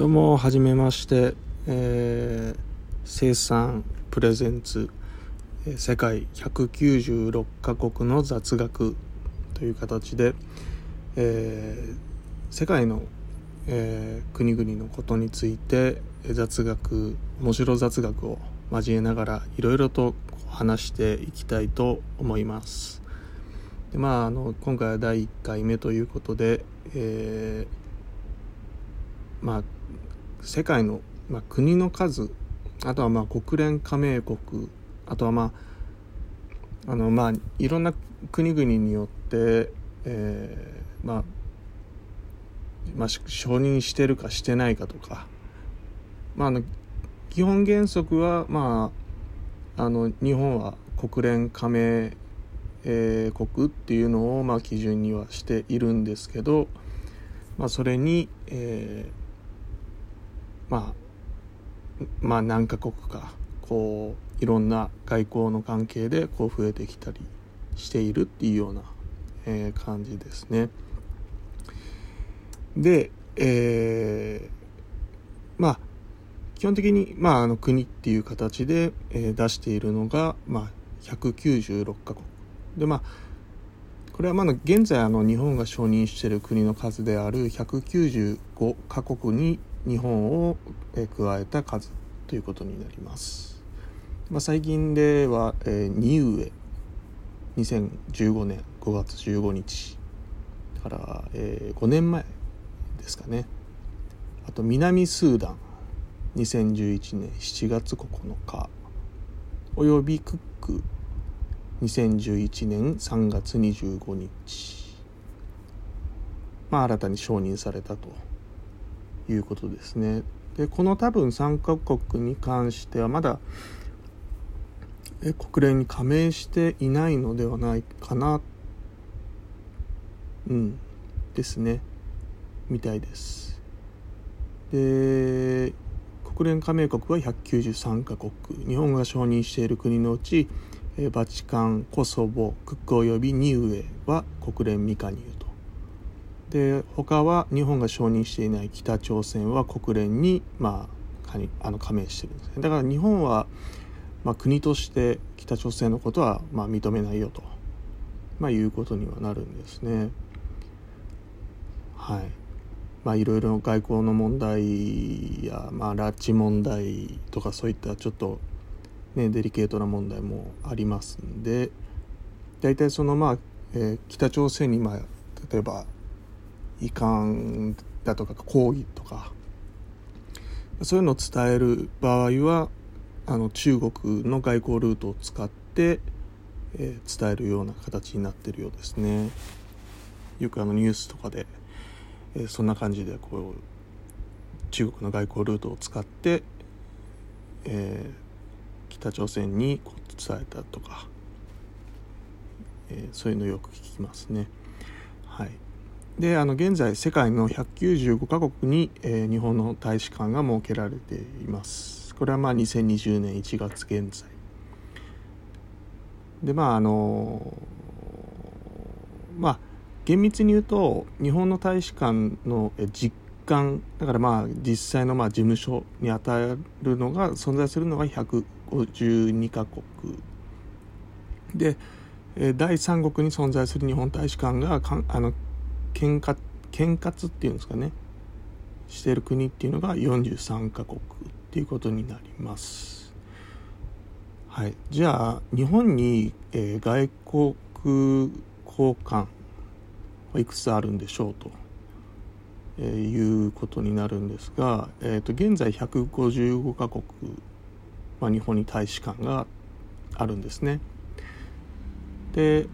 どうもはじめまして、えー生産プレゼンツ世界196カ国の雑学という形で、えー世界の、えー国々のことについて雑学面白雑学を交えながらいろいろと話していきたいと思います。でまあ、あの今回は第1回目ということで、えーまあ、世界の、まあ、国の数あとはまあ国連加盟国あとはまああのまあいろんな国々によって、えーまあまあ、承認してるかしてないかとか、まあ、あの基本原則は、まあ、あの日本は国連加盟、えー国っていうのを、まあ、基準にはしているんですけど、まあ、それに、えーまあまあ何カ国かこういろんな外交の関係でこう増えてきたりしているっていうような、えー感じですね。で、えーまあ基本的に、まあ、あの国っていう形で、えー出しているのが、まあ、196カ国でまあこれはまだ現在あの日本が承認している国の数である195カ国に日本を加えた数ということになります、まあ、最近では、えー、ニウエ2015年5月15日だから、えー5年前ですかね。あと南スーダン2011年7月9日およびクック2011年3月25日。まあ新たに承認されたと。いうことですね。でこの多分3カ国に関してはまだ国連に加盟していないのではないかな。うん。ですね。みたいです。で国連加盟国は193カ国。日本が承認している国のうちバチカンコソボクックおよびニウエは国連未加入で他は日本が承認していない北朝鮮は国連に、まあ、加あの加盟してるんですね。だから日本は、まあ、国として北朝鮮のことは、まあ、認めないよと、まあ、いうことにはなるんですね。はい。まあいろいろ外交の問題や、まあ、拉致問題とかそういったちょっとねデリケートな問題もありますんで大体そのまあ、えー北朝鮮にまあ例えば遺憾だとか抗議とかそういうのを伝える場合はあの中国の外交ルートを使って、えー伝えるような形になってるようですねよくあのニュースとかで、えーそんな感じでこう中国の外交ルートを使って、えー北朝鮮にこう伝えたとか、えーそういうのよく聞きますね。はい、であの現在世界の195カ国に、えー日本の大使館が設けられています。これはまあ2020年1月現在。でまああのまあ厳密に言うと日本の大使館の実感だからまあ実際のまあ事務所に与えるのが存在するのが152カ国で第三国に存在する日本大使館がかんあの兼轄兼轄っていうんですかねしている国っていうのが43カ国っていうことになります。はい、じゃあ日本に、えー外国交換はいくつあるんでしょうと、えーいうことになるんですが、えー、と現在155カ国、まあ、日本に大使館があるんですね。で、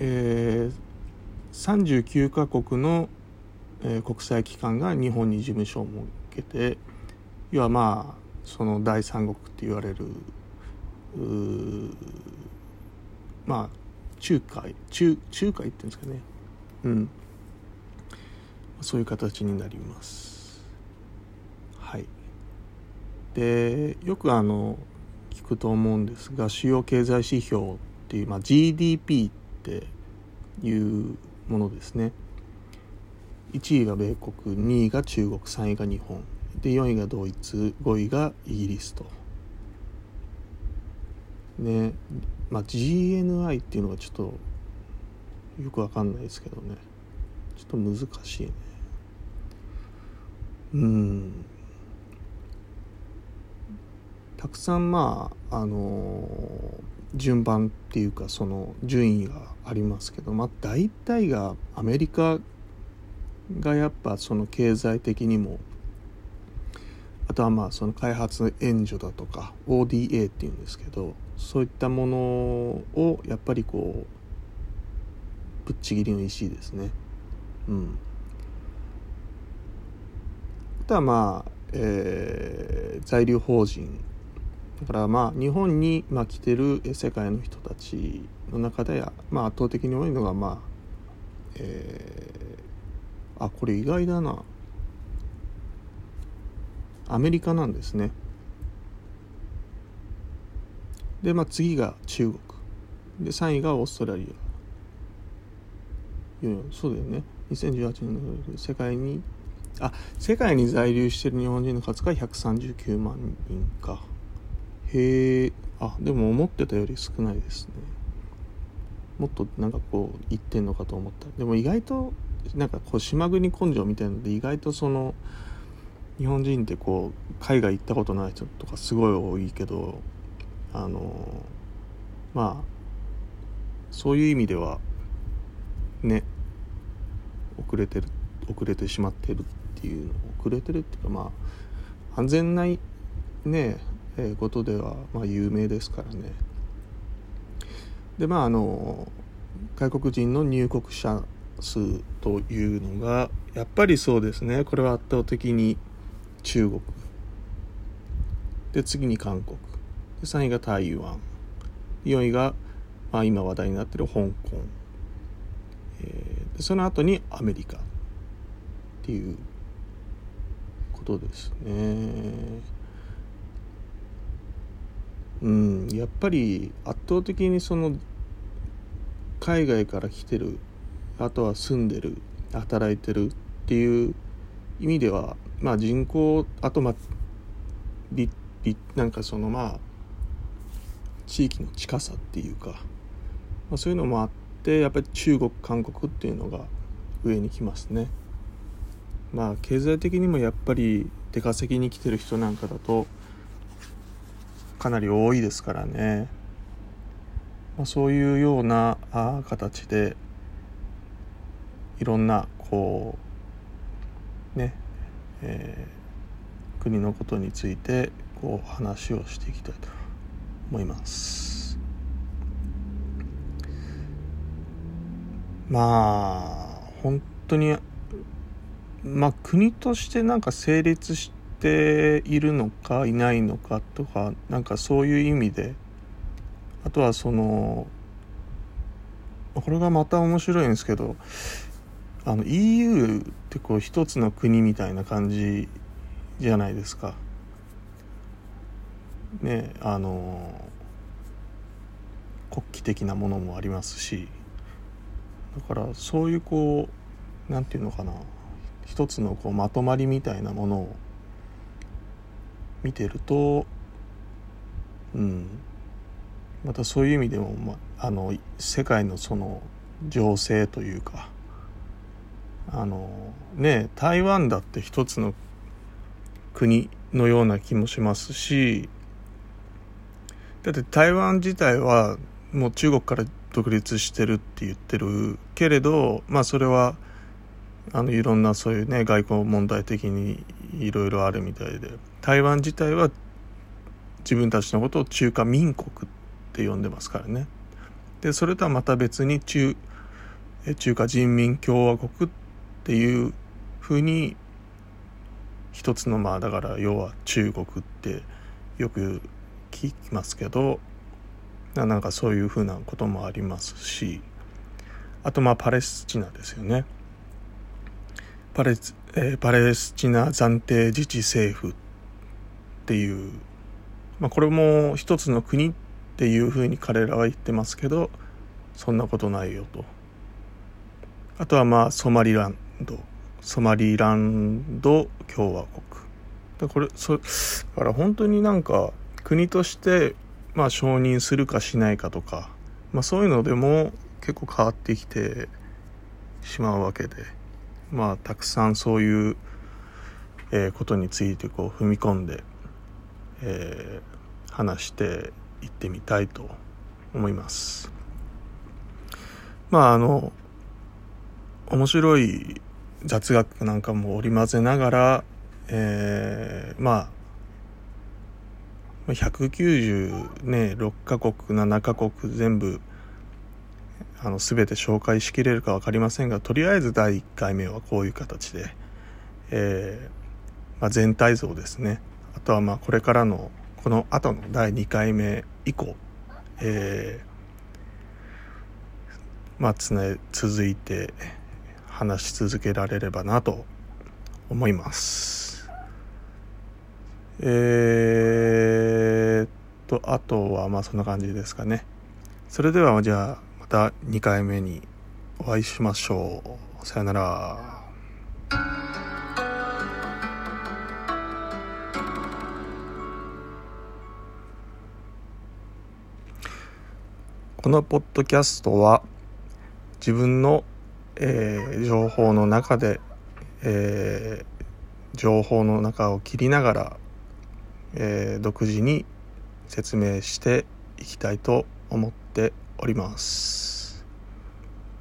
えー39カ国の、えー国際機関が日本に事務所を設けて要はまあその第三国って言われるまあ仲介仲仲介っていうんですかね。うん。そういう形になります。はい。でよくあの聞くと思うんですが主要経済指標っていう、まあ、GDP っていうものですね。1位が米国2位が中国3位が日本。で4位がドイツ5位がイギリスと。ねまあ GNI っていうのがちょっとよくわかんないですけどね。ちょっと難しいね。うん。たくさんまああの順番っていうかその順位がありますけどまあ大体がアメリカがやっぱその経済的にもあとはまあその開発援助だとか ODA っていうんですけどそういったものをやっぱりこうぶっちぎりの石ですね。うん。あとはまあ、えー、在留邦人だからまあ日本にまあ来てる世界の人たちの中で、まあ、圧倒的に多いのがまあ、えー、あこれ意外だな。アメリカなんですね。でまあ次が中国。で3位がオーストラリア。そうだよね。2018年の世界にあ世界に在留してる日本人の数が139万人か。へえあでも思ってたより少ないですね。もっとなんかこう言ってんのかと思った。でも意外となんかこう島国根性みたいなので意外とその日本人ってこう海外行ったことない人とかすごい多いけどあのまあそういう意味ではね遅れてる遅れてしまってるっていう遅れてるっていうかまあ安全ないねえことでは、まあ、有名ですからね。でまああの外国人の入国者数というのがやっぱりそうですね。これは圧倒的に中国。で次に韓国。で3位が台湾。4位が、まあ、今話題になってる香港、えー、でその後にアメリカっていうことですね。うんやっぱり圧倒的にその海外から来てるあとは住んでる働いてるっていう意味ではまあ人口あとまあなんかそのまあ地域の近さっていうか、まあ、そういうのもあってやっぱり中国韓国っていうのが上に来ますね。まあ経済的にもやっぱり出稼ぎに来てる人なんかだとかなり多いですからね、まあ、そういうようなあ形でいろんなこうね、えー、国のことについてこう話をしていきたいと思います。まあ本当にまあ国としてなんか成立しているのかいないのかとかなんかそういう意味で。あとはそのこれがまた面白いんですけどあの EU ってこう一つの国みたいな感じじゃないですか。ねあの国旗的なものもありますし。だからそういうこう何て言うのかな。一つのこうまとまりみたいなものを見てるとうん。またそういう意味でも、まあの世界のその情勢というかあのね台湾だって一つの国のような気もしますしだって台湾自体はもう中国から独立してるって言ってるけれどまあそれはあのいろんなそういうね外交問題的にいろいろあるみたいで。台湾自体は自分たちのことを中華民国って呼んでますからねでそれとはまた別に中中華人民共和国っていうふうに一つのまあだから要は中国ってよく聞きますけどなんかそういうふうなこともありますしあとまあパレスチナですよね。パレ,、えー、パレスチナ暫定自治政府っていう、まあ、これも一つの国っていうふうに彼らは言ってますけどそんなことないよと。あとはまあソマリランド。ソマリランド共和国。だこれそだから本当になんか国としてまあ承認するかしないかとか、まあ、そういうのでも結構変わってきてしまうわけで。まあたくさんそういう、えー、ことについてこう踏み込んで、えー、話していってみたいと思います。まああの面白い雑学なんかも織り交ぜながら、えー、まあ190ね6カ国7カ国全部あの全て紹介しきれるか分かりませんがとりあえず第1回目はこういう形で、えーまあ、全体像ですねあとはまあこれからのこの後の第2回目以降、えー、まあつね続いて話し続けられればなと思いますえー、っとあとはまあそんな感じですかねそれではじゃあまた2回目にお会いしましょう。さよなら。このポッドキャストは自分の、えー、情報の中で、えー、情報の中を切りながら、えー、独自に説明していきたいと思っております。